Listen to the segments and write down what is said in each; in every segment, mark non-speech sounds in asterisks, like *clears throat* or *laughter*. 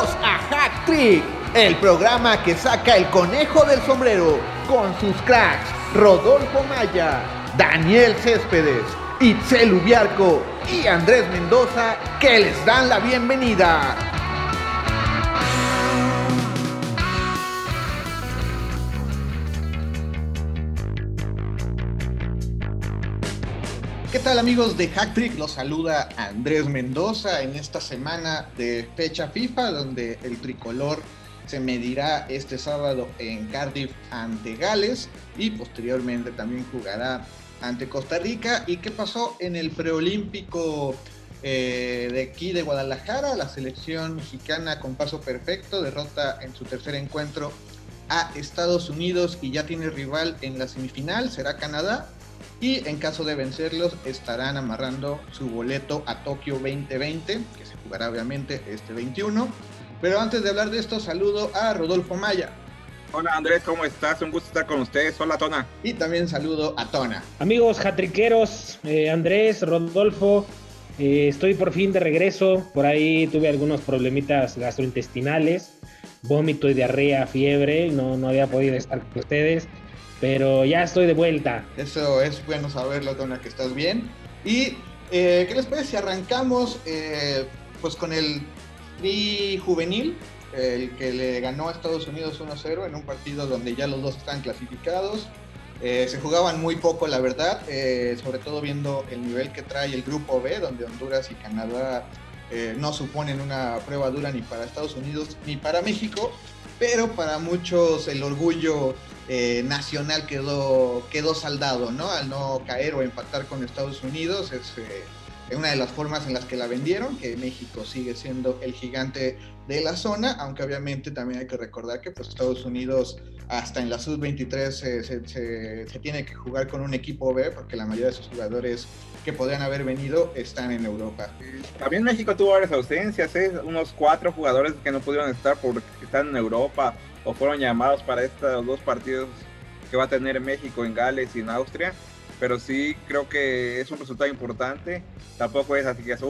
A Hack Trick, el programa que saca el conejo del sombrero con sus cracks Rodolfo Maya, Daniel Céspedes, Itzel Ubiarco y Andrés Mendoza que les dan la bienvenida. Amigos de Hack Trick? Los saluda Andrés Mendoza en esta semana de fecha FIFA donde el tricolor se medirá este sábado en Cardiff ante Gales y posteriormente también jugará ante Costa Rica. ¿Y qué pasó en el preolímpico eh, de aquí de Guadalajara? La selección mexicana con paso perfecto derrota en su tercer encuentro a Estados Unidos y ya tiene rival en la semifinal, será Canadá y en caso de vencerlos estarán amarrando su boleto a Tokio 2020, que se jugará obviamente este 21. Pero antes de hablar de esto, saludo a Rodolfo Maya. Hola Andrés, ¿cómo estás? Un gusto estar con ustedes. Hola Tona. Y también saludo a Tona. Amigos jatriqueros, eh, Andrés, Rodolfo, eh, estoy por fin de regreso. Por ahí tuve algunos problemitas gastrointestinales, vómito y diarrea, fiebre. No, no había podido estar con ustedes pero ya estoy de vuelta. Eso es bueno saberlo, Tona, que estás bien. Y, eh, ¿qué les parece si arrancamos eh, pues con el tri juvenil, el que le ganó a Estados Unidos 1-0 en un partido donde ya los dos están clasificados? Eh, se jugaban muy poco, la verdad, sobre todo viendo el nivel que trae el grupo B, donde Honduras y Canadá no suponen una prueba dura ni para Estados Unidos ni para México, pero para muchos el orgullo eh, nacional quedó, quedó saldado, ¿no? Al no caer o empatar con Estados Unidos. Es eh, una de las formas en las que la vendieron, que México sigue siendo el gigante de la zona, aunque obviamente también hay que recordar que pues, Estados Unidos hasta en la sub-23 se, tiene que jugar con un equipo B, porque la mayoría de sus jugadores que podrían haber venido están en Europa. También México tuvo varias ausencias, ¿eh? unos cuatro jugadores que no pudieron estar porque están en Europa o fueron llamados para estos dos partidos que va a tener México en Gales y en Austria. Pero sí creo que es un resultado importante. Tampoco es así que es,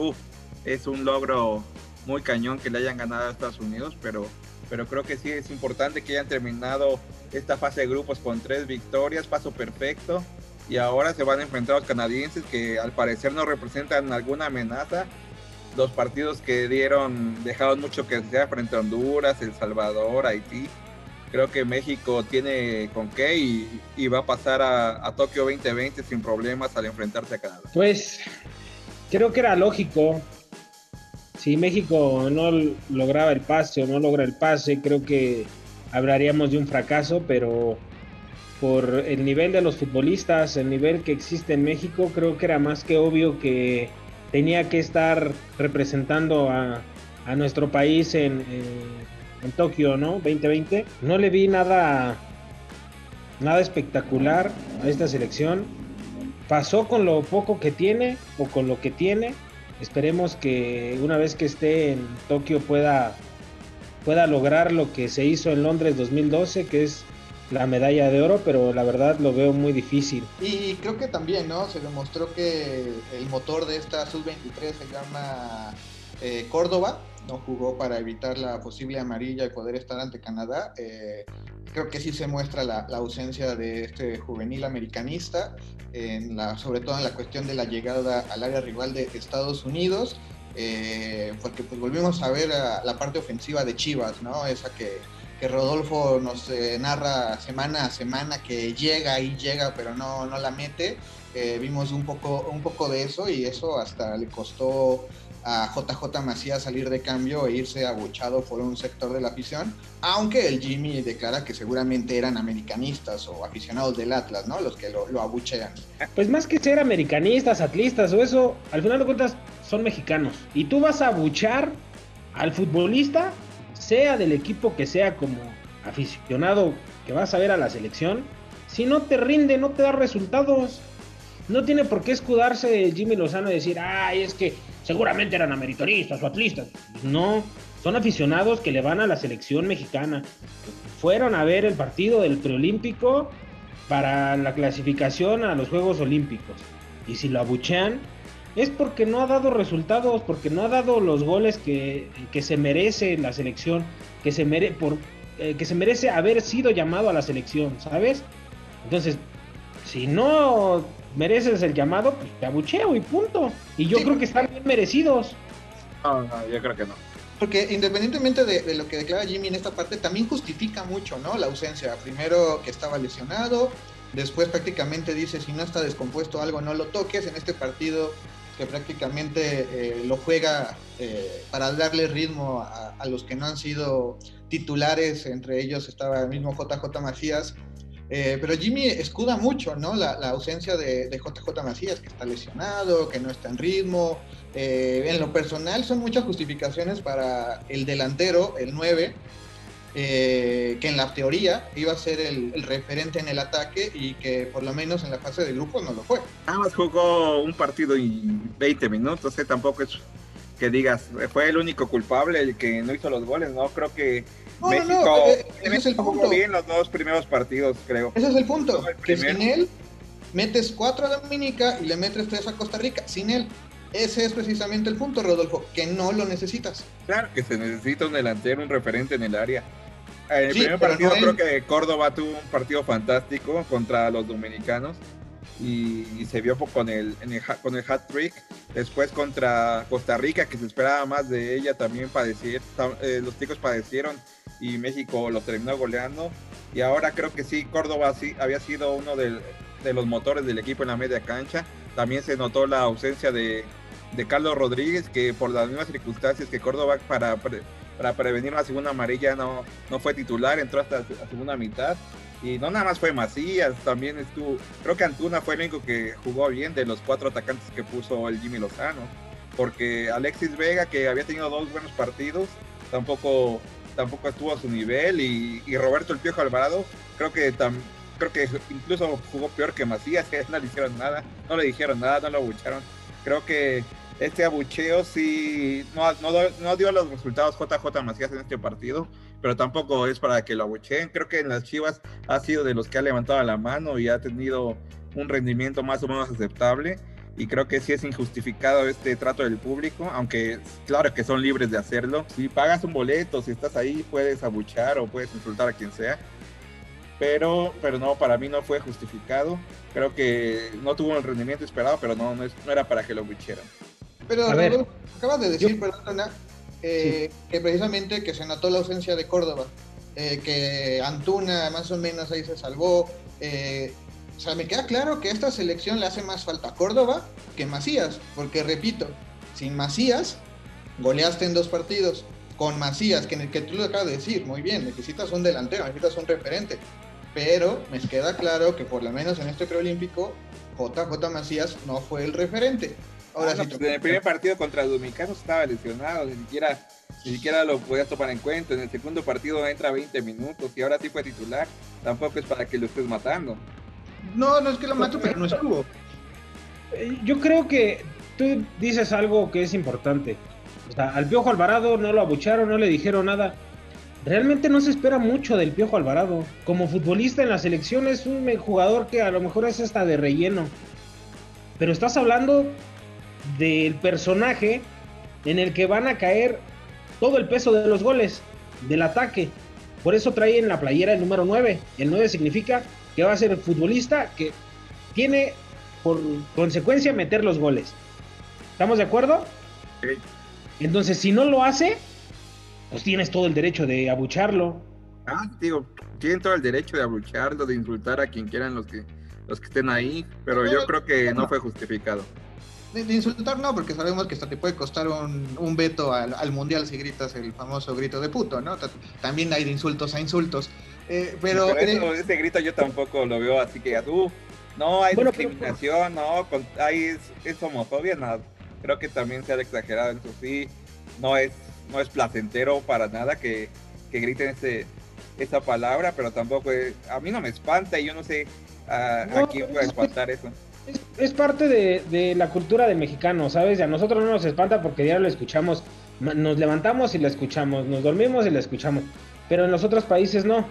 es un logro muy cañón que le hayan ganado a Estados Unidos, pero, pero creo que sí es importante que hayan terminado esta fase de grupos con tres victorias, paso perfecto. Y ahora se van a enfrentar a los canadienses que al parecer no representan alguna amenaza. Los partidos que dieron dejaron mucho que sea frente a Honduras, El Salvador, Haití creo que México tiene con qué y, va a pasar a, Tokio 2020 sin problemas al enfrentarse a Canadá. Pues creo que era lógico. Si México no lograba el pase o no logra el pase, creo que hablaríamos de un fracaso, pero por el nivel de los futbolistas, el nivel que existe en México, creo que era más que obvio que tenía que estar representando a, nuestro país en, en Tokio, ¿no? 2020. No le vi nada, nada espectacular a esta selección. Pasó con lo poco que tiene o con lo que tiene. Esperemos que una vez que esté en Tokio pueda, pueda lograr lo que se hizo en Londres 2012, que es la medalla de oro, pero la verdad lo veo muy difícil. Y creo que también, ¿no? Se demostró que el motor de esta sub-23 se llama eh, Córdoba, no jugó para evitar la posible amarilla y poder estar ante Canadá. Eh, creo que sí se muestra la, ausencia de este juvenil americanista, la, sobre todo en la cuestión de la llegada al área rival de Estados Unidos, eh, porque pues volvimos a ver la parte ofensiva de Chivas, ¿no? Esa que, que Rodolfo nos eh, narra semana a semana que llega y llega pero no, no la mete. vimos un poco, un poco de eso y eso hasta le costó a JJ Macías salir de cambio e irse abuchado por un sector de la afición, aunque el Jimmy declara que seguramente eran americanistas o aficionados del Atlas, ¿no? Los que lo, lo abuchean. Pues más que ser americanistas, atlistas o eso, al final de cuentas son mexicanos. Y tú vas a abuchar al futbolista, sea del equipo que sea como aficionado que vas a ver a la selección, si no te rinde, no te da resultados. No tiene por qué escudarse Jimmy Lozano y decir, ay, es que seguramente eran americanistas o atlistas. No, son aficionados que le van a la selección mexicana. Fueron a ver el partido del preolímpico para la clasificación a los Juegos Olímpicos. Y si lo abuchean, es porque no ha dado resultados, porque no ha dado los goles que, se merece la selección, que se, mere, por, eh, que se merece haber sido llamado a la selección, ¿sabes? Entonces, si no mereces el llamado, pues te abucheo y punto. Y yo creo que están bien merecidos. No, no, yo creo que no. Porque independientemente de, lo que declara Jimmy en esta parte, también justifica mucho, ¿no? La ausencia. Primero que estaba lesionado, después prácticamente dice si no está descompuesto algo no lo toques. En este partido que prácticamente eh, lo juega eh, para darle ritmo a, los que no han sido titulares, entre ellos estaba el mismo JJ Macías. Eh, pero Jimmy escuda mucho, ¿no? La, ausencia de, de, JJ Macías, que está lesionado, que no está en ritmo, eh, en lo personal son muchas justificaciones para el delantero, el 9, eh, que en la teoría iba a ser el, referente en el ataque y que por lo menos en la fase de grupo no lo fue. Nada más jugó un partido y 20 minutos, ¿eh? tampoco es que digas, fue el único culpable el que no hizo los goles, ¿no? Creo que México, es el punto. bien los dos primeros partidos, creo. Ese es el punto, que sin él metes cuatro a Dominica y le metes tres a Costa Rica, sin él ese es precisamente el punto, Rodolfo, que no lo necesitas. Claro que se necesita un delantero, un referente en el área. En el primer partido creo que Córdoba tuvo un partido fantástico contra los dominicanos y, se vio con el, con el hat trick. Después contra Costa Rica, que se esperaba más de ella, también padecer, eh, los chicos padecieron y México los terminó goleando. Y ahora creo que sí, Córdoba sí había sido uno de los motores del equipo en la media cancha. También se notó la ausencia de, de Carlos Rodríguez, que por las mismas circunstancias que Córdoba para, para prevenir la segunda amarilla no, no fue titular, entró hasta la segunda mitad. Y no nada más fue Macías, también estuvo, creo que Antuna fue el único que jugó bien de los cuatro atacantes que puso el Jimmy Lozano. Porque Alexis Vega, que había tenido dos buenos partidos, tampoco, tampoco estuvo a su nivel. Y, Roberto El Piojo Alvarado, creo que creo que incluso jugó peor que Macías, que *laughs* no le hicieron nada, no le dijeron nada, no lo abucharon. Creo que este abucheo sí no, no, dio los resultados JJ Macías en este partido, pero tampoco es para que lo abucheen. Creo que en las Chivas ha sido de los que ha levantado la mano y ha tenido un rendimiento más o menos aceptable. Y creo que sí es injustificado este trato del público, aunque claro que son libres de hacerlo. Si pagas un boleto, si estás ahí, puedes abuchar o puedes insultar a quien sea. Pero, pero no, para mí no fue justificado. Creo que no tuvo el rendimiento esperado, pero no, no, era para que lo abucheran. Pero acabas de decir, perdona, eh, que precisamente que se notó la ausencia de Córdoba, eh, que Antuna más o menos ahí se salvó. Eh, o sea, me queda claro que esta selección le hace más falta a Córdoba que Macías, porque repito, sin Macías goleaste en dos partidos. Con Macías, que en el que tú lo acabas de decir, muy bien, necesitas un delantero, necesitas un referente. Pero me queda claro que por lo menos en este preolímpico, JJ Macías no fue el referente. Ahora sí, pues, en el primer partido contra Dominicanos estaba lesionado, ni siquiera, ni siquiera lo podías tomar en cuenta. En el segundo partido entra 20 minutos y ahora sí fue titular. Tampoco es para que lo estés matando. No, no es que lo mato, pero no estuvo. Eh, yo creo que tú dices algo que es importante. O sea, al Piojo Alvarado no lo abucharon, no le dijeron nada. Realmente no se espera mucho del Piojo Alvarado. Como futbolista en la selección es un jugador que a lo mejor es hasta de relleno. Pero estás hablando del personaje en el que van a caer todo el peso de los goles, del ataque. Por eso trae en la playera el número 9. El 9 significa que va a ser el futbolista que tiene por consecuencia meter los goles. ¿Estamos de acuerdo? Entonces, si no lo hace, pues tienes todo el derecho de abucharlo. Ah, digo, tienen todo el derecho de abucharlo, de insultar a quien quieran los que, los que estén ahí, pero yo creo que no fue justificado. De, insultar no, porque sabemos que hasta te puede costar un, veto al, mundial si gritas el famoso grito de puto, ¿no? También hay de insultos a insultos. Eh, pero, ese grito yo tampoco lo veo así que tú, no hay discriminación, no, hay, es, homofobia, no. Creo que también se ha exagerado en eso, sí, no es, no es placentero para nada que, que griten ese, esa palabra, pero tampoco a mí no me espanta y yo no sé a, a quién puede espantar eso es, parte de, la cultura de mexicano, ¿sabes? Y a nosotros no nos espanta porque ya lo escuchamos. Nos levantamos y la escuchamos, nos dormimos y la escuchamos. Pero en los otros países no,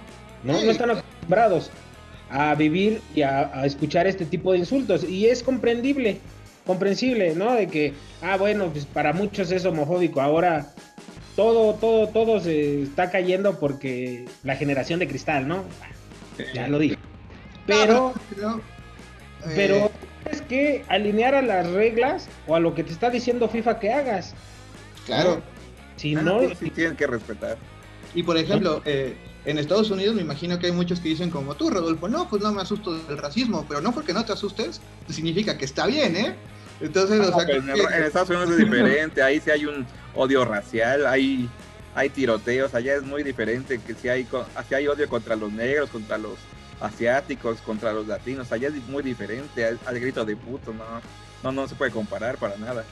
no, están acostumbrados a vivir y a, escuchar este tipo de insultos. Y es comprendible. comprensible, ¿no? De que, ah, bueno, pues para muchos es homofóbico. Ahora todo, todo, todo se está cayendo porque la generación de cristal, ¿no? Ya lo dije. Pero, pero, eh, es que alinear a las reglas o a lo que te está diciendo FIFA que hagas. Claro. Si ah, no, sí, tienen que respetar. Y por ejemplo, eh, en Estados Unidos me imagino que hay muchos que dicen como tú, Rodolfo, no, pues no me asusto del racismo, pero no porque no te asustes, significa que está bien, ¿eh? Entonces, o sea, en, Estados Unidos es *laughs* diferente, ahí sí hay un odio racial, hay, hay tiroteos, allá es muy diferente, que si hay, si hay odio contra los negros, contra los asiáticos, contra los latinos, allá es muy diferente, al, grito de puto, no, no, no se puede comparar para nada.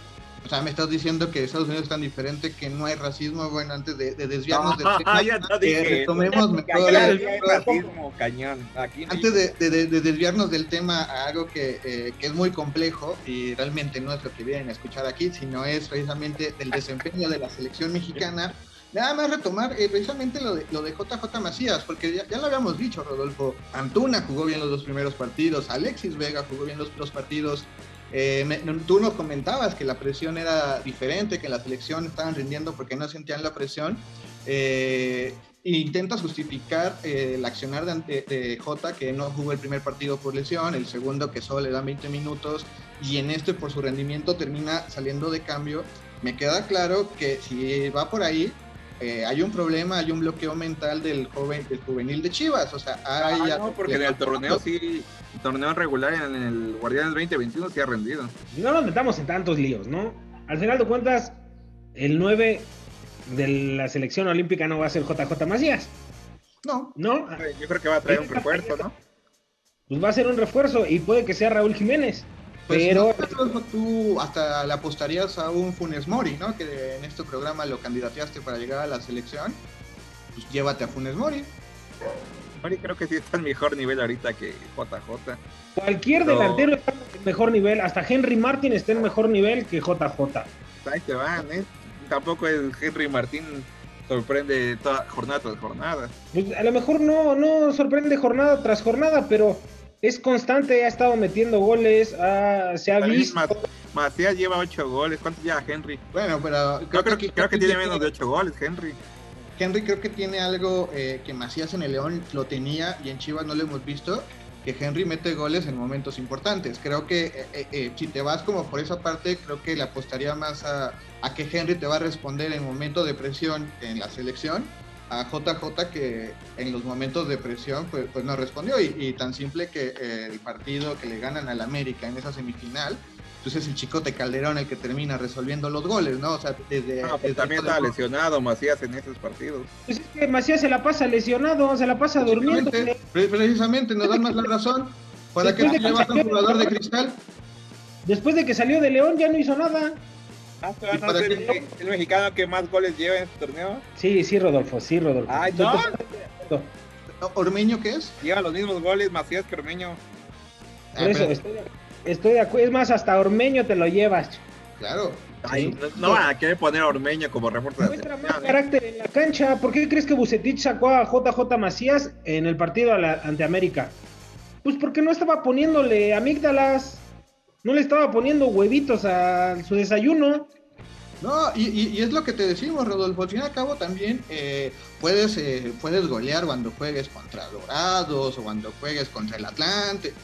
O sea, me estás diciendo que Estados Unidos es tan diferente que no hay racismo. Bueno, antes de, desviarnos del tema, ya retomemos mejor el, racismo, cañón. antes de, desviarnos del tema a algo que, eh, que, es muy complejo y realmente no es lo que vienen a escuchar aquí, sino es precisamente del desempeño de la selección mexicana. Nada más retomar eh, precisamente lo de, lo de JJ Macías, porque ya, lo habíamos dicho, Rodolfo. Antuna jugó bien los dos primeros partidos, Alexis Vega jugó bien los dos partidos, eh, tú nos comentabas que la presión era diferente, que la selección estaban rindiendo porque no sentían la presión. Eh, intentas justificar eh, el accionar de, de, Jota, que no jugó el primer partido por lesión, el segundo que solo le dan 20 minutos, y en este por su rendimiento termina saliendo de cambio. Me queda claro que si va por ahí, eh, hay un problema, hay un bloqueo mental del joven, del juvenil de Chivas, o sea, hay... Ah, no, porque en el torneo sí, el torneo regular en el Guardianes 2021 sí ha rendido. No nos metamos en tantos líos, ¿no? Al final de cuentas, el 9 de la selección olímpica no va a ser JJ Macías. No. ¿No? Yo creo que va a traer un refuerzo, ¿no? Pues va a ser un refuerzo y puede que sea Raúl Jiménez. Pues pero tú hasta le apostarías a un Funes Mori, ¿no? Que en este programa lo candidateaste para llegar a la selección. Pues llévate a Funes Mori. Mori creo que sí está en mejor nivel ahorita que JJ. Cualquier delantero está en mejor nivel, hasta Henry Martin está en mejor nivel que JJ. Ahí te van, ¿eh? Tampoco el Henry Martin sorprende toda jornada tras jornada. Pues a lo mejor no, no sorprende jornada tras jornada, pero es constante, ha estado metiendo goles, se ha visto. Macías lleva ocho goles, ¿cuántos lleva Henry? Bueno, pero creo, que, creo que, tiene menos de ocho goles, Henry. Henry creo que tiene algo eh, que Macías en el León lo tenía y en Chivas no lo hemos visto, que Henry mete goles en momentos importantes. Creo que eh, eh, si te vas como por esa parte, creo que le apostaría más a, a que Henry te va a responder en momento de presión en la selección a JJ que en los momentos de presión pues, pues no respondió y, tan simple que eh, el partido que le ganan al América en esa semifinal pues es el Chicote Calderón el que termina resolviendo los goles, ¿no? O sea, desde... Ah, pues también estaba lesionado Macías en esos partidos. Pues es que Macías se la pasa lesionado, se la pasa durmiendo. Precisamente, nos dan más la razón. ¿Para que se llevas un jugador de cristal? Después de que salió de León ya no hizo nada. Ah, el, mexicano que más goles lleva en este torneo? Sí, sí, Rodolfo, sí, Rodolfo. Ay, no. ¿Ormeño qué es? Lleva los mismos goles Macías que Ormeño. Por ah, eso, estoy, de acuerdo. Es más, hasta Ormeño te lo llevas. Claro. no, van a querer poner a Ormeño como reporte Muestra más carácter en la cancha. ¿Por qué crees que Bucetich sacó a JJ Macías en el partido ante América? Pues porque no estaba poniéndole amígdalas no le estaba poniendo huevitos a su desayuno. No, y, es lo que te decimos, Rodolfo. Al fin y al cabo también eh, puedes, eh, puedes golear cuando juegues contra Dorados o cuando juegues contra el Atlante.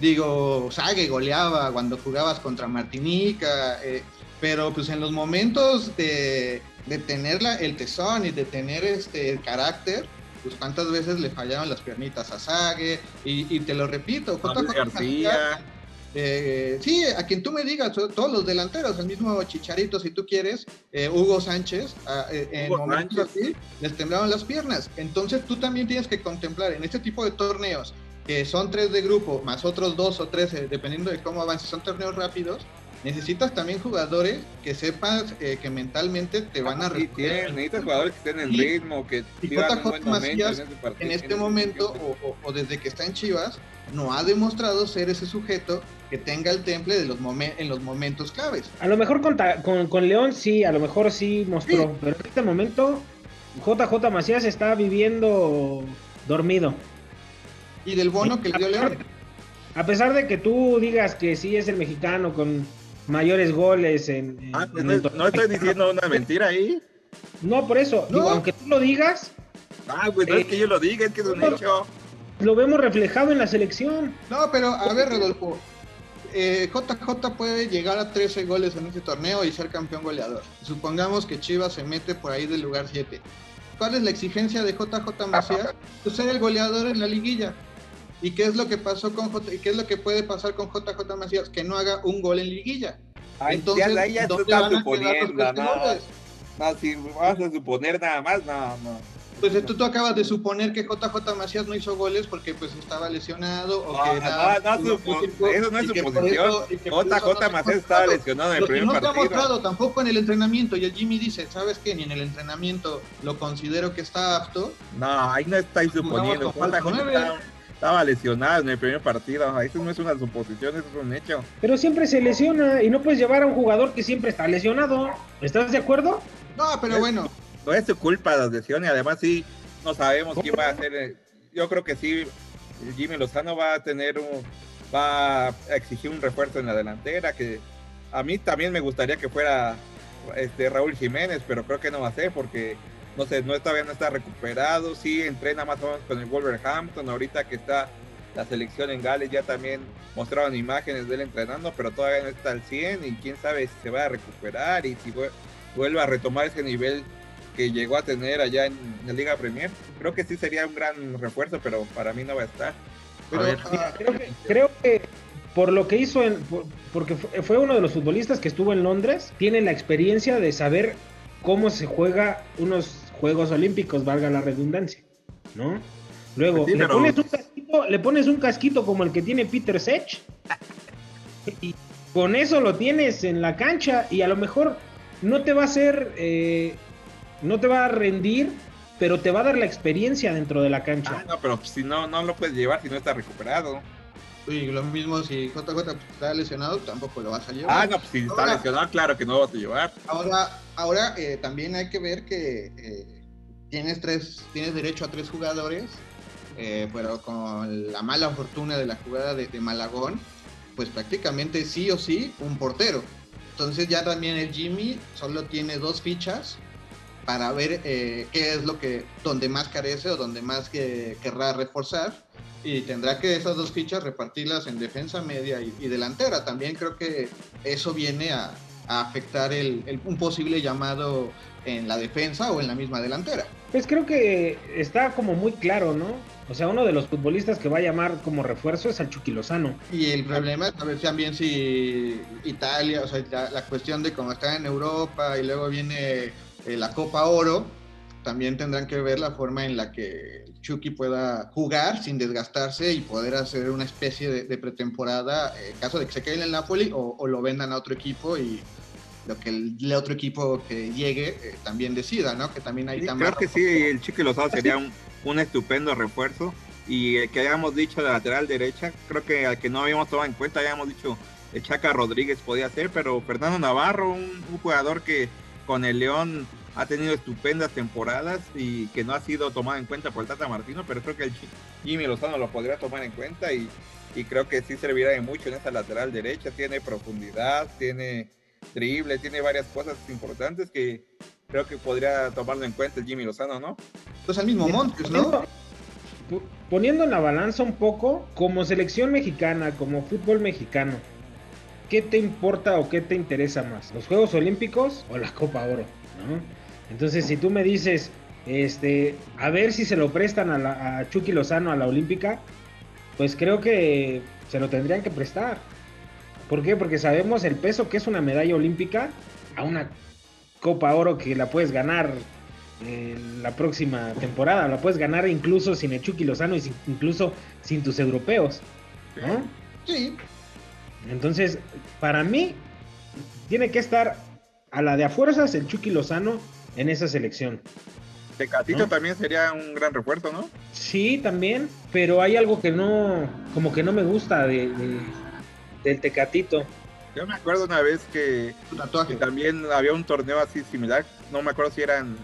Digo, Sague goleaba cuando jugabas contra Martinica, eh, pero pues en los momentos de, de tener el tesón y de tener este, el carácter, pues cuántas veces le fallaron las piernitas a Sague, y, te lo repito, García. Eh, sí, a quien tú me digas, todos los delanteros, el mismo Chicharito, si tú quieres, eh, Hugo Sánchez, eh, en momentos así, les temblaban las piernas. Entonces tú también tienes que contemplar en este tipo de torneos, que son tres de grupo, más otros dos o tres, dependiendo de cómo avance, son torneos rápidos, necesitas también jugadores que sepas que mentalmente te van a repetir. necesitas jugadores que estén en ritmo, que un buen momento en, este, en este momento, o, o, desde que está en Chivas, no ha demostrado ser ese sujeto que tenga el temple de los en los momentos claves. A lo mejor con, con, León sí, a lo mejor sí mostró, pero en este momento JJ Macías está viviendo dormido. Y del bono que le dio León. A pesar de que tú digas que sí es el mexicano con mayores goles en. ah, pues no, estoy diciendo una mentira ahí. No, por eso, digo, aunque tú lo digas. Ah, pues no es que yo lo diga, es que es un hecho. Lo vemos reflejado en la selección. No, pero a ver, Rodolfo. JJ eh, puede llegar a 13 goles en este torneo y ser campeón goleador. Supongamos que Chivas se mete por ahí del lugar 7. ¿Cuál es la exigencia de JJ Macías? Pues ser el goleador en la liguilla. ¿Y qué es lo que pasó con J, y qué es lo que puede pasar con JJ Macías? Que no haga un gol en liguilla. Entonces, ya, ¿dónde van a quedar los no, no, si vas a suponer nada más, no, no. Pues tú, tú acabas de suponer que JJ Macías no hizo goles porque pues estaba lesionado o que no, no, eso no es suposición. JJ Macías estaba lesionado en el primer partido. No ha mostrado tampoco en el entrenamiento y el Jimmy dice, ¿sabes qué? Ni en el entrenamiento lo considero que está apto. No, ahí no estáis suponiendo. Estaba lesionado en el primer partido. Eso no es una suposición, eso es un hecho. Pero siempre se lesiona y no puedes llevar a un jugador que siempre está lesionado. ¿Estás de acuerdo? No, pero bueno no es su culpa la lesión y además sí no sabemos quién va a ser. Eh, yo creo que sí, Jimmy Lozano va a tener un, va a exigir un refuerzo en la delantera que a mí también me gustaría que fuera este Raúl Jiménez, pero creo que no va a ser porque no sé, no todavía no está recuperado, sí entrena más o menos con el Wolverhampton, ahorita que está la selección en Gales ya también mostraron imágenes de él entrenando, pero todavía no está al 100 y quién sabe si se va a recuperar y si vuelve a retomar ese nivel que llegó a tener allá en la Liga Premier. Creo que sí sería un gran refuerzo, pero para mí no va a estar. Ah, creo, que, por lo que hizo, en, porque fue uno de los futbolistas que estuvo en Londres, tiene la experiencia de saber cómo se juega unos Juegos Olímpicos, valga la redundancia, ¿no? Luego, le, pones un casquito, le pones un casquito como el que tiene Peter Sech y con eso lo tienes en la cancha y a lo mejor no te va a hacer eh, no te va a rendir, pero te va a dar la experiencia dentro de la cancha. Ah, no, pero si no, no lo puedes llevar si no está recuperado. Y lo mismo si JJ está lesionado, tampoco lo vas a llevar. Ah, no, pues si está lesionado, claro que no lo vas a llevar. Ahora, ahora eh, también hay que ver que eh, tienes tres, tienes derecho a tres jugadores, eh, pero con la mala fortuna de la jugada de, de Malagón, pues prácticamente sí o sí un portero. Entonces ya también el Jimmy solo tiene dos fichas para ver eh, qué es lo que, donde más carece o donde más que, querrá reforzar. Y tendrá que esas dos fichas repartirlas en defensa media y, delantera. También creo que eso viene a, afectar el, un posible llamado en la defensa o en la misma delantera. Pues creo que está como muy claro, ¿no? O sea, uno de los futbolistas que va a llamar como refuerzo es al Chucky Lozano. Y el problema es saber también si Italia, o sea, la, la cuestión de cómo está en Europa y luego viene eh, la Copa Oro, también tendrán que ver la forma en la que Chucky pueda jugar sin desgastarse y poder hacer una especie de, pretemporada en caso de que se quede en el Napoli o, lo vendan a otro equipo y lo que el, otro equipo que llegue eh, también decida, ¿no? Que también hay Creo que sí, el Chucky Lozano sería un, un estupendo refuerzo. Y el que hayamos dicho de lateral derecha, creo que al que no habíamos tomado en cuenta, habíamos dicho Chaca Rodríguez podía ser, pero Fernando Navarro, un jugador que con el León ha tenido estupendas temporadas y que no ha sido tomado en cuenta por el Tata Martino, pero creo que el Jimmy Lozano lo podría tomar en cuenta y, creo que sí servirá de mucho en esa lateral derecha. Tiene profundidad, tiene drible, tiene varias cosas importantes que creo que podría tomarlo en cuenta el Jimmy Lozano, ¿no? Pues al mismo Montes, ¿no? Poniendo en la balanza un poco, como selección mexicana, como fútbol mexicano, ¿qué te importa o qué te interesa más? ¿Los Juegos Olímpicos o la Copa Oro? Entonces, si tú me dices, este, a ver si se lo prestan a, Chucky Lozano a la Olímpica, pues creo que se lo tendrían que prestar. ¿Por qué? Porque sabemos el peso que es una medalla olímpica a una Copa Oro que la puedes ganar en la próxima temporada, la puedes ganar incluso sin el Chucky Lozano y incluso sin tus europeos. Sí. Entonces, para mí, tiene que estar a la de a fuerzas el Chucky Lozano en esa selección. Tecatito también sería un gran refuerzo, ¿no? Sí, también, pero hay algo que no, como que no me gusta de, del Tecatito. Yo me acuerdo una vez que, que, también había un torneo así similar, no me acuerdo si eran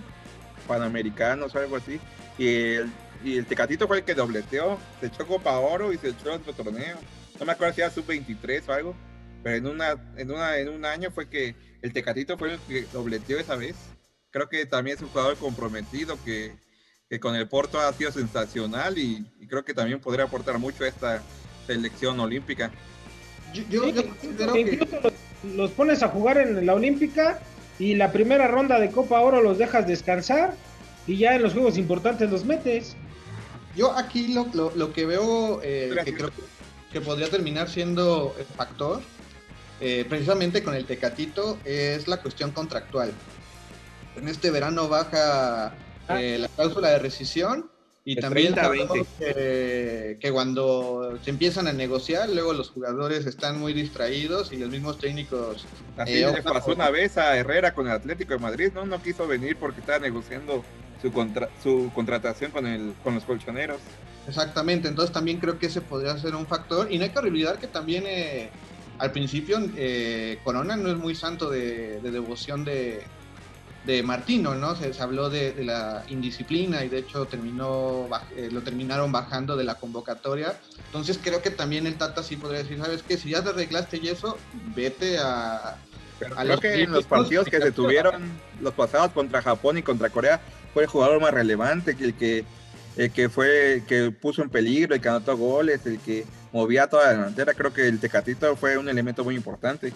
panamericanos o algo así, y el, y el Tecatito fue el que dobleteó, se echó Copa Oro y se echó otro torneo. No me acuerdo si era sub-23 o algo, pero en, una, en, una, en un año fue que el Tecatito fue el que dobleteó esa vez. Creo que también es un jugador comprometido que, que con el Porto ha sido sensacional y, creo que también podría aportar mucho a esta selección olímpica. Yo, incluso los, pones a jugar en la olímpica y la primera ronda de Copa Oro los dejas descansar y ya en los juegos importantes los metes. Yo aquí lo, lo, que veo eh, que creo que podría terminar siendo el factor, eh, precisamente con el Tecatito, es la cuestión contractual. En este verano baja ah. eh, la cláusula de rescisión y también que, que, cuando se empiezan a negociar, luego los jugadores están muy distraídos y los mismos técnicos. Así le pasó una vez a Herrera con el Atlético de Madrid, ¿no? No quiso venir porque estaba negociando su, contra su contratación con, el, con los colchoneros. Exactamente, entonces también creo que ese podría ser un factor. Y no hay que olvidar que también eh, al principio eh, Corona no es muy santo de, devoción de, de, Martino, ¿no? Se, habló de, la indisciplina y de hecho terminó eh, lo terminaron bajando de la convocatoria. Entonces creo que también el Tata sí podría decir, ¿sabes qué? Si ya te arreglaste y eso, vete a... creo que en los partidos que se tuvieron, los pasados contra Japón y contra Corea, fue el jugador más relevante, que el que, el que fue, que puso en peligro, el que anotó goles, el que movía toda la delantera. Creo que el Tecatito fue un elemento muy importante.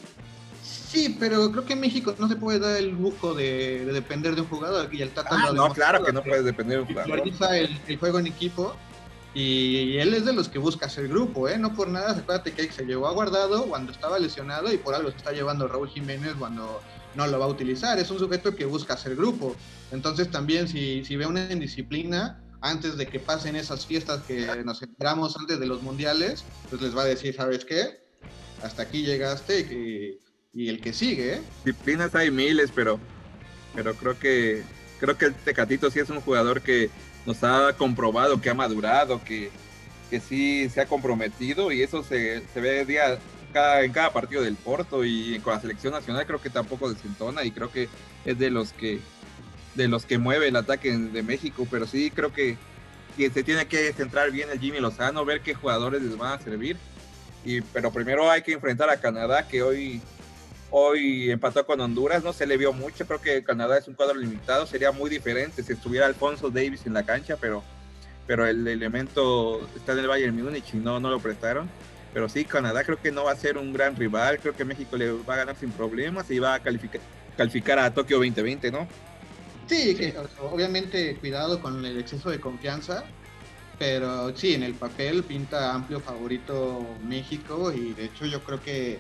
Sí, pero creo que en México no se puede dar el lujo de, depender de un jugador. Y el ah, no, claro que no puedes depender de un jugador. El, el juego en equipo y él es de los que busca hacer grupo, ¿eh? No por nada, acuérdate que se llevó a guardado cuando estaba lesionado y por algo se está llevando Raúl Jiménez cuando no lo va a utilizar. Es un sujeto que busca hacer grupo. Entonces también si, si ve una indisciplina, antes de que pasen esas fiestas que nos esperamos antes de los mundiales, pues les va a decir, ¿sabes qué? Hasta aquí llegaste y, y el que sigue, ¿eh? Disciplinas hay miles, pero, pero creo que creo que el Tecatito sí es un jugador que nos ha comprobado que ha madurado, que, que sí se ha comprometido y eso se, se ve día, en cada partido del Porto y con la selección nacional creo que tampoco desentona y creo que es de los que de los que mueve el ataque de México, pero sí creo que, que se tiene que centrar bien el Jimmy Lozano, ver qué jugadores les van a servir. Y, pero primero hay que enfrentar a Canadá, que hoy, hoy empató con Honduras, no se le vio mucho, creo que Canadá es un cuadro limitado, sería muy diferente si estuviera Alfonso Davis en la cancha, pero, pero el elemento está en el Bayern Múnich y no, no lo prestaron. Pero sí, Canadá creo que no va a ser un gran rival. Creo que México le va a ganar sin problemas y va a calificar, calificar a Tokio 2020, ¿no? Sí, obviamente cuidado con el exceso de confianza. Pero sí, en el papel pinta amplio favorito México y de hecho yo creo que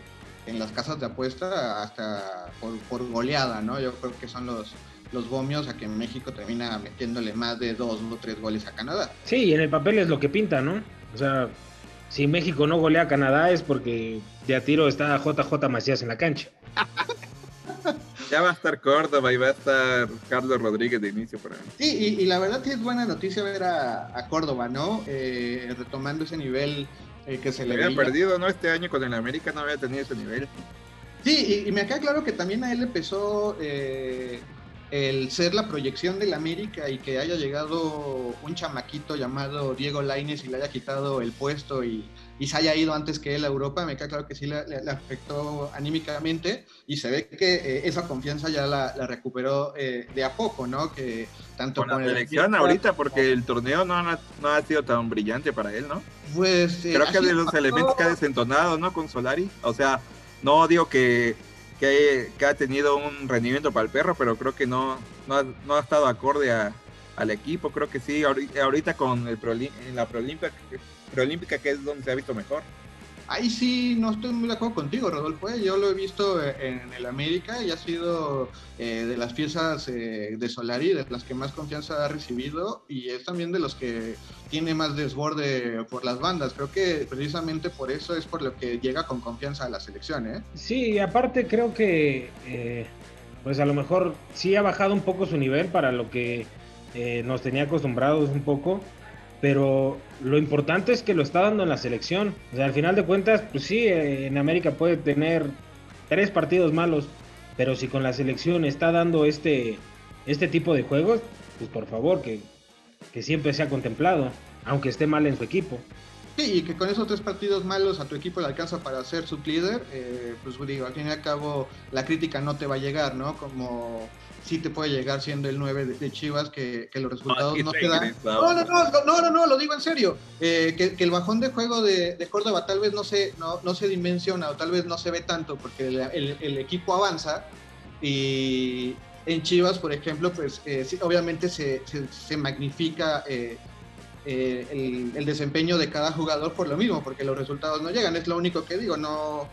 en las casas de apuesta hasta por, goleada, ¿no? Yo creo que son los, los bomios a que México termina metiéndole más de dos o tres goles a Canadá. Sí, en el papel es lo que pinta, ¿no? O sea, si México no golea a Canadá es porque de a tiro está JJ Macías en la cancha. *laughs* ya va a estar Córdoba y va a estar Carlos Rodríguez de inicio por ahí. Sí, y, la verdad sí es buena noticia ver a, Córdoba, ¿no? Eh, retomando ese nivel eh, que se le había perdido, ¿no? Este año con el América no había tenido ese nivel. Sí, y, me queda claro que también a él empezó eh, el ser la proyección del América y que haya llegado un chamaquito llamado Diego Laines y le haya quitado el puesto y, se haya ido antes que él a Europa, me queda claro que sí le, afectó anímicamente y se ve que eh, esa confianza ya la, recuperó eh, de a poco, ¿no? Que tanto con, la selección ahorita, porque el torneo no, no, ha sido tan brillante para él, ¿no? Pues... Eh, Creo que de los elementos que ha desentonado, ¿no? Con Solari, o sea, no digo que que, ha tenido un rendimiento para el perro, pero creo que no, no, ha, estado acorde al equipo. Creo que sí, ahorita, con el en la Proolímpica, que es donde se ha visto mejor. Ahí sí, no estoy muy de acuerdo contigo, Rodolfo. ¿eh? Yo lo he visto en el América y ha sido eh, de las piezas eh, de Solari, de las que más confianza ha recibido y es también de los que tiene más desborde por las bandas. Creo que precisamente por eso es por lo que llega con confianza a la selección. ¿eh? Sí, aparte creo que pues a lo mejor sí ha bajado un poco su nivel para lo que nos tenía acostumbrados un poco pero lo importante es que lo está dando en la selección. O sea, al final de cuentas, pues sí, en América puede tener tres partidos malos, pero si con la selección está dando este, este tipo de juegos, pues por favor, que, que siempre sea contemplado, aunque esté mal en su equipo. Sí, y que con esos tres partidos malos a tu equipo le alcanza para ser su líder, eh, pues digo, al fin y al cabo la crítica no te va a llegar, ¿no? Como sí te puede llegar siendo el 9 de, Chivas, que, los resultados no, te dan. No, no, no, no, no, no, lo digo en serio. Eh, que, el bajón de juego de, Córdoba tal vez no se, no, no, se dimensiona o tal vez no se ve tanto porque el, equipo avanza y en Chivas, por ejemplo, pues eh, obviamente se, se, magnifica eh, el, el, desempeño de cada jugador por lo mismo, porque los resultados no llegan, es lo único que digo, no,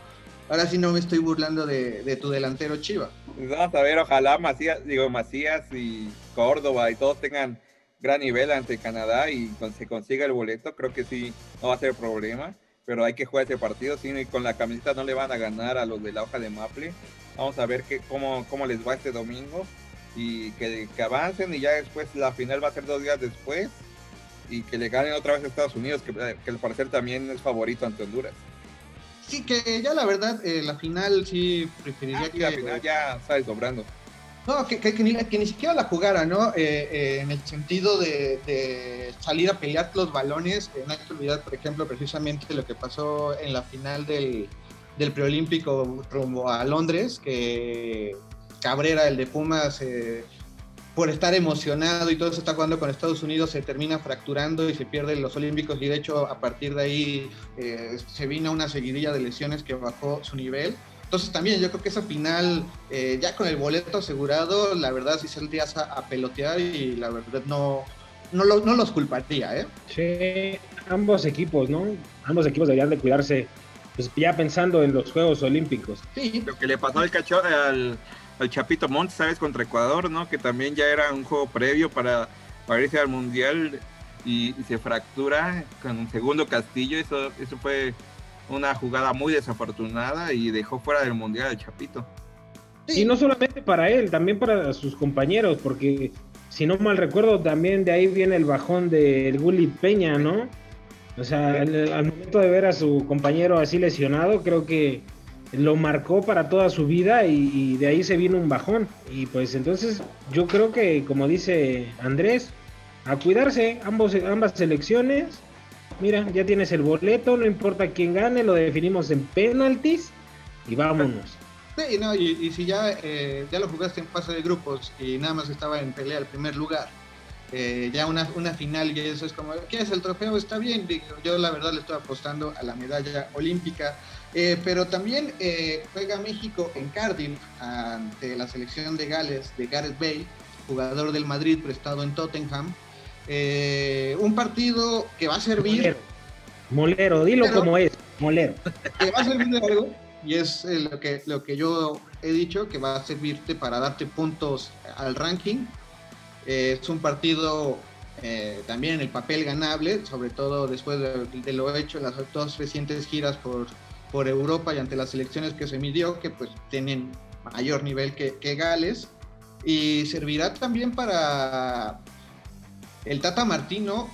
ahora sí no me estoy burlando de, tu delantero Chiva. Vamos a ver, ojalá Macías, digo, Macías y Córdoba y todos tengan gran nivel ante Canadá y se consiga el boleto, creo que sí, no va a ser problema, pero hay que jugar ese partido, si con la camiseta no le van a ganar a los de la hoja de Maple. Vamos a ver que, cómo, cómo les va este domingo y que, que avancen y ya después la final va a ser dos días después y que le ganen otra vez a Estados Unidos, que, que al parecer también es favorito ante Honduras. Sí, que ya la verdad, eh, la final sí preferiría ah, que. La final ya está sobrando. No, que, que, ni, que, ni, siquiera la jugara, ¿no? Eh, eh, en el sentido de, salir a pelear los balones. no hay que olvidar, por ejemplo, precisamente lo que pasó en la final del, del preolímpico rumbo a Londres, que Cabrera, el de Pumas, por estar emocionado y todo se está jugando con Estados Unidos, se termina fracturando y se pierden los Olímpicos y de hecho a partir de ahí eh, se vino una seguidilla de lesiones que bajó su nivel. Entonces también yo creo que esa final, eh, ya con el boleto asegurado, la verdad sí saldrías a, a pelotear y la verdad no, no, no los culparía. ¿eh? Sí, ambos equipos, ¿no? Ambos equipos deberían de cuidarse, pues ya pensando en los Juegos Olímpicos. Sí. Lo que le pasó al cacho, al al Chapito Montes, ¿sabes? Contra Ecuador, ¿no? Que también ya era un juego previo para, para irse al Mundial y, se fractura con un segundo Castillo. Eso, eso fue una jugada muy desafortunada y dejó fuera del Mundial al Chapito. Y no solamente para él, también para sus compañeros, porque si no mal recuerdo, también de ahí viene el bajón del Gulli Peña, ¿no? O sea, al momento de ver a su compañero así lesionado, creo que lo marcó para toda su vida y, de ahí se vino un bajón. Y pues entonces yo creo que, como dice Andrés, a cuidarse ambos, ambas selecciones. Mira, ya tienes el boleto, no importa quién gane, lo definimos en penaltis y vámonos. Sí, no, y, si ya, eh, ya lo jugaste en fase de grupos y nada más estaba en pelea el primer lugar, eh, ya una, una final y eso es como, ¿qué el trofeo? Está bien, yo la verdad le estoy apostando a la medalla olímpica eh, pero también eh, juega México en Cardiff ante la selección de Gales de Gareth Bale, jugador del Madrid prestado en Tottenham. Eh, un partido que va a servir. Molero, dilo como es, molero. Que va a servir de algo, y es lo, que, lo que yo he dicho, que va a servirte para darte puntos al ranking. es un partido también en el papel ganable, sobre todo después de, de, lo hecho en las dos recientes giras por por Europa y ante las elecciones que se midió, que pues tienen mayor nivel que, Gales, y servirá también para el Tata Martino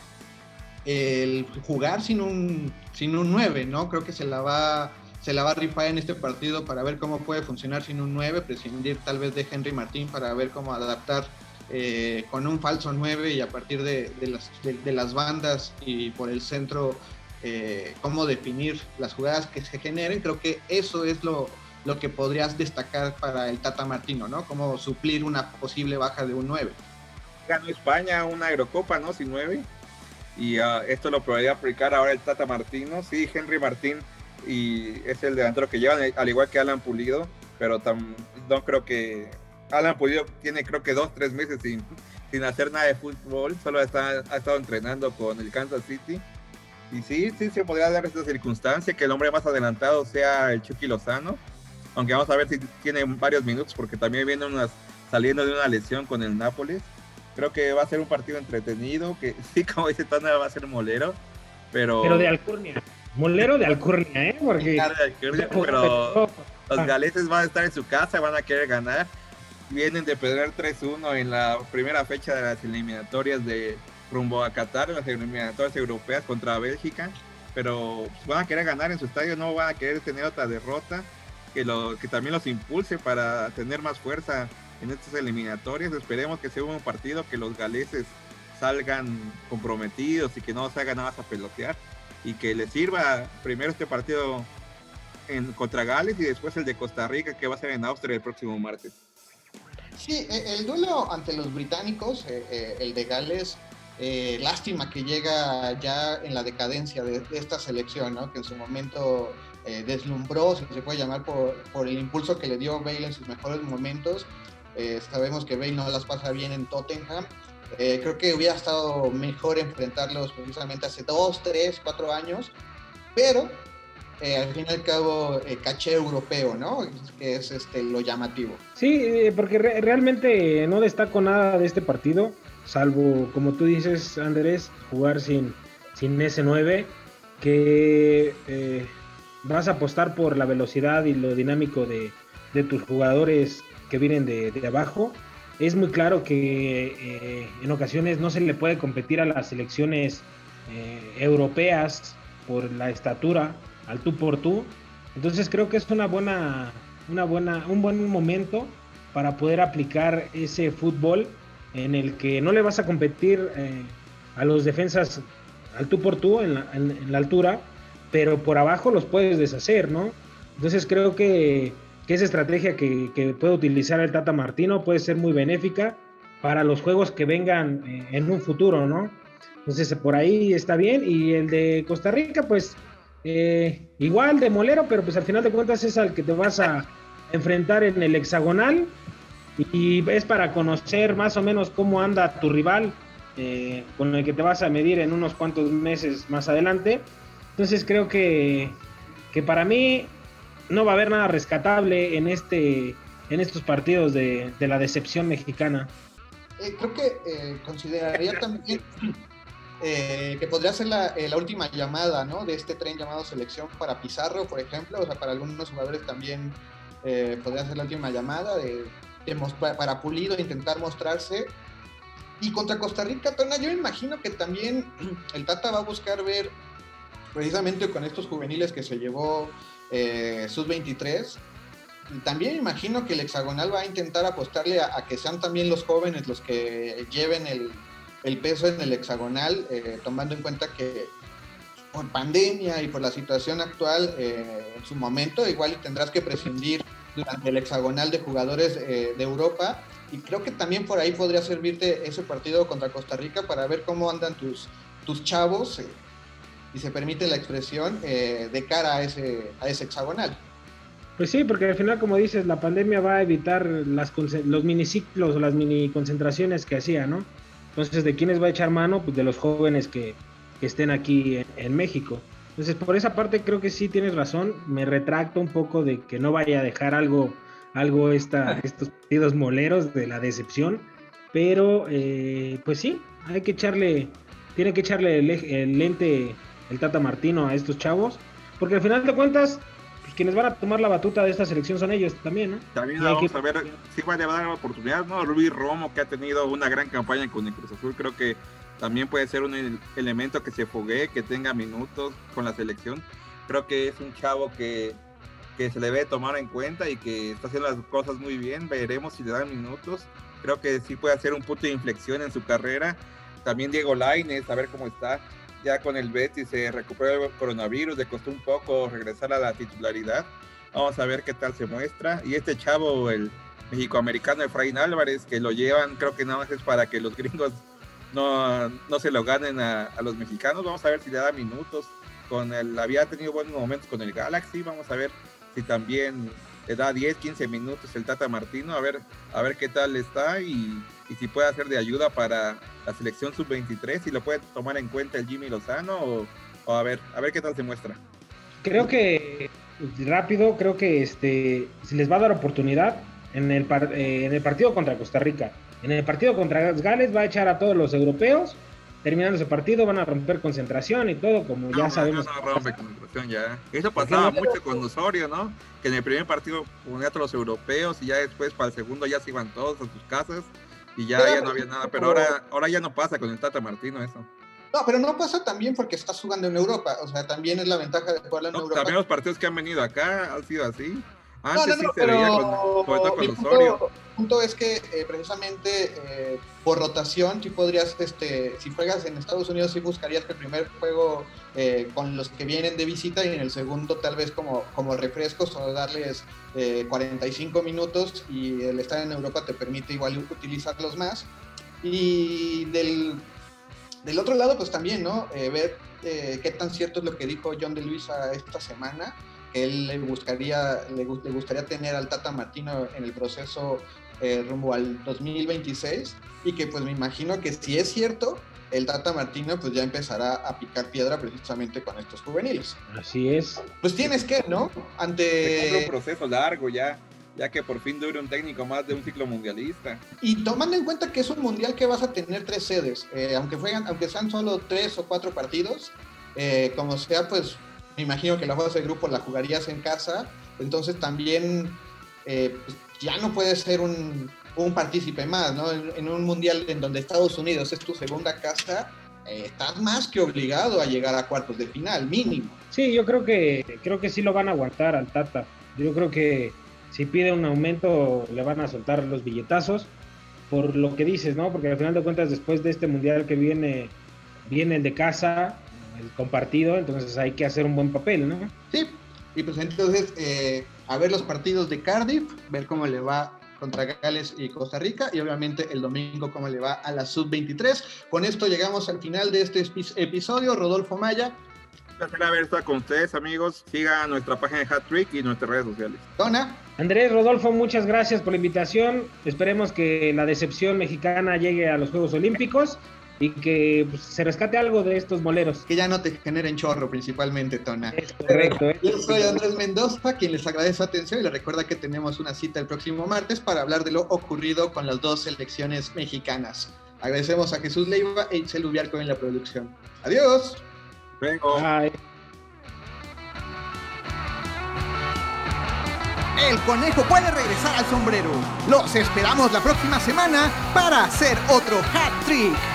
el jugar sin un, sin un 9, ¿no? Creo que se la va se la va a rifar en este partido para ver cómo puede funcionar sin un 9, prescindir tal vez de Henry Martín para ver cómo adaptar eh, con un falso 9 y a partir de, las, de, las bandas y por el centro eh, cómo definir las jugadas que se generen, creo que eso es lo, lo que podrías destacar para el Tata Martino, ¿no? Cómo suplir una posible baja de un 9. Ganó España una Eurocopa, ¿no? Sin 9. Y uh, esto lo podría aplicar ahora el Tata Martino. Sí, Henry Martín y es el delantero que llevan, al igual que Alan Pulido, pero no creo que Alan Pulido tiene creo que dos, tres meses sin, sin hacer nada de fútbol, solo está, ha estado entrenando con el Kansas City y sí, sí se podría dar esta circunstancia que el hombre más adelantado sea el Chucky Lozano, aunque vamos a ver si tiene varios minutos porque también viene unas, saliendo de una lesión con el Nápoles. Creo que va a ser un partido entretenido, que *laughs* sí, como dice Tana, va a ser molero, pero... Pero de Alcurnia. Molero de Alcurnia, ¿eh? Porque... *laughs* pero *laughs* los galeses van a estar en su casa, van a querer ganar. Vienen de perder 3-1 en la primera fecha de las eliminatorias de, rumbo a Qatar las eliminatorias europeas contra Bélgica, pero van a querer ganar en su estadio, no van a querer tener otra derrota que, lo, que también los impulse para tener más fuerza en estas eliminatorias. Esperemos que sea un partido que los galeses salgan comprometidos y que no se hagan nada más a pelotear. y que le sirva primero este partido en contra Gales y después el de Costa Rica que va a ser en Austria el próximo martes. Sí, e, el duelo ante los británicos, eh, eh, el de Gales, eh, lástima que llega ya en la decadencia de, esta selección, ¿no? que en su momento deslumbró, si se puede llamar, por, por, el impulso que le dio Bale en sus mejores momentos. sabemos que Bale no las pasa bien en Tottenham. creo que hubiera estado mejor enfrentarlos precisamente hace dos, tres, cuatro años, pero eh, al fin y al cabo eh, caché europeo, ¿no? Que es este, lo llamativo. Sí, eh, porque realmente no destaco nada de este partido, salvo, como tú dices, Andrés, jugar sin, sin ese 9, que vas a apostar por la velocidad y lo dinámico de, tus jugadores que vienen de, de abajo. Es muy claro que en ocasiones no se le puede competir a las selecciones europeas por la estatura al tú por tú. Entonces creo que es una buena, una buena, un buen momento para poder aplicar ese fútbol en el que no le vas a competir eh, a los defensas al tú por tú en la, altura, pero por abajo los puedes deshacer, ¿no? Entonces creo que, esa estrategia que, puede utilizar el Tata Martino puede ser muy benéfica para los juegos que vengan eh, en un futuro, ¿no? Entonces por ahí está bien y el de Costa Rica, pues eh, igual de molero, pero pues al final de cuentas es al que te vas a enfrentar en el hexagonal y es para conocer más o menos cómo anda tu rival eh, con el que te vas a medir en unos cuantos meses más adelante. Entonces creo que, que para mí no va a haber nada rescatable en este en estos partidos de, la decepción mexicana. Eh, creo que consideraría también eh, que podría ser eh, la, última llamada ¿no? de este tren llamado selección para Pizarro, por ejemplo, o sea, para algunos jugadores también eh, podría ser la última llamada de, para Pulido intentar mostrarse. Y contra Costa Rica, Tona, yo imagino que también *clears throat* el Tata va a buscar ver, precisamente con estos juveniles que se llevó Sub-23, también imagino que el hexagonal va a intentar apostarle a, que sean también los jóvenes los que lleven el, el peso en el hexagonal, eh, tomando en cuenta que por pandemia y por la situación actual, eh, en su momento igual tendrás que prescindir durante el hexagonal de jugadores eh, de Europa. Y creo que también por ahí podría servirte ese partido contra Costa Rica para ver cómo andan tus, tus chavos, y se permite la expresión, de cara a ese, a ese hexagonal. Pues sí, porque al final, como dices, la pandemia va a evitar las, los miniciclos o las mini concentraciones que hacía, ¿no? Entonces, ¿de quiénes va a echar mano? Pues de los jóvenes que, estén aquí en, México. Entonces, por esa parte creo que sí tienes razón. Me retracto un poco de que no vaya a dejar algo, algo esta, estos partidos moleros de la decepción. Pero, eh, pues sí, hay que echarle, tiene que echarle el lente, el Tata Martino a estos chavos. Porque al final de cuentas, quienes van a tomar la batuta de esta selección son ellos también, ¿no? También vamos a ver si va a dar la oportunidad, ¿no? Luis Romo, que ha tenido una gran campaña con el Cruz Azul, creo que también puede ser un elemento que se foguee, que tenga minutos con la selección. Creo que es un chavo que, que se debe tomar en cuenta y que está haciendo las cosas muy bien. Veremos si le dan minutos. Creo que sí puede hacer un punto de inflexión en su carrera. También Diego Lainez, a ver cómo está ya con el Betis se recuperó el coronavirus, le costó un poco regresar a la titularidad. Vamos a ver qué tal se muestra. Y este chavo, el mexicoamericano Efraín Álvarez, que lo llevan, creo que nada más es para que los gringos no, no se lo ganen a, los mexicanos. Vamos a ver si le da minutos. Con el, había tenido buenos momentos con el Galaxy. Vamos a ver si también le da 10, 15 minutos el Tata Martino. A ver, a ver qué tal está y y si puede hacer de ayuda para la selección sub-23, si lo puede tomar en cuenta el Jimmy Lozano o, a ver, a ver qué tal se muestra. Creo que rápido, creo que este si les va a dar oportunidad en el, eh, en el partido contra Costa Rica. En el partido contra Gales va a echar a todos los europeos. Terminando ese partido van a romper concentración y todo, como ya sabemos. No, rompe concentración ya. Eso pasaba mucho con Osorio, ¿no? Que en el primer partido ponía a todos los europeos y ya después para el segundo ya se iban todos a sus casas y ya, ya no había nada. Pero ahora, ahora ya no pasa con el Tata Martino eso. No, pero no pasa también porque estás jugando en Europa. O sea, también es la ventaja de jugar en Europa. También los partidos que han venido acá han sido así. Antes sí se veía con, sobre todo con Osorio punto es que eh, precisamente eh, por rotación, si podrías, este, si juegas en Estados Unidos, sí buscarías que el primer juego eh, con los que vienen de visita y en el segundo tal vez como, como refrescos o darles 45 minutos y el estar en Europa te permite igual utilizarlos más. Y del, del otro lado, pues también, ¿no? ver qué tan cierto es lo que dijo John de Luisa esta semana él le buscaría, le, le, gustaría tener al Tata Martino en el proceso eh, rumbo al 2026 y que pues me imagino que si es cierto, el Tata Martino pues ya empezará a picar piedra precisamente con estos juveniles. Así es. Pues tienes que, ¿no? Ante... un proceso largo ya, ya que por fin dure un técnico más de un ciclo mundialista. Y tomando en cuenta que es un mundial que vas a tener tres sedes, eh, aunque, juegan, aunque sean solo tres o cuatro partidos, eh, como sea, pues me imagino que la fase de grupo la jugarías en casa, entonces también pues, ya no puedes ser un, un partícipe más, ¿no? En, un mundial en donde Estados Unidos es tu segunda casa, eh, estás más que obligado a llegar a cuartos de final, mínimo. Sí, yo creo que creo que sí lo van a aguantar al Tata. Yo creo que si pide un aumento le van a soltar los billetazos por lo que dices, ¿no? Porque al final de cuentas después de este mundial que viene viene el de casa, el compartido, entonces hay que hacer un buen papel, ¿no? Sí, y pues entonces eh, a ver los partidos de Cardiff, ver cómo le va contra Gales y Costa Rica y obviamente el domingo cómo le va a la sub-23. Con esto llegamos al final de este episodio. Rodolfo Maya. placer haber estado con ustedes amigos. Sigan nuestra página de Hat Trick y nuestras redes sociales. Dona. Andrés, Rodolfo, muchas gracias por la invitación. Esperemos que la decepción mexicana llegue a los Juegos Olímpicos y que pues, se rescate algo de estos moleros. Que ya no te generen chorro principalmente, Tona. Es correcto. ¿eh? Yo soy Andrés Mendoza, quien les agradece su atención y les recuerda que tenemos una cita el próximo martes para hablar de lo ocurrido con las dos selecciones mexicanas. Agradecemos a Jesús Leiva e Itzel Ubiarco en la producción. Adiós. Vengo. Bye. El conejo puede regresar al sombrero. Los esperamos la próxima semana para hacer otro hat trick.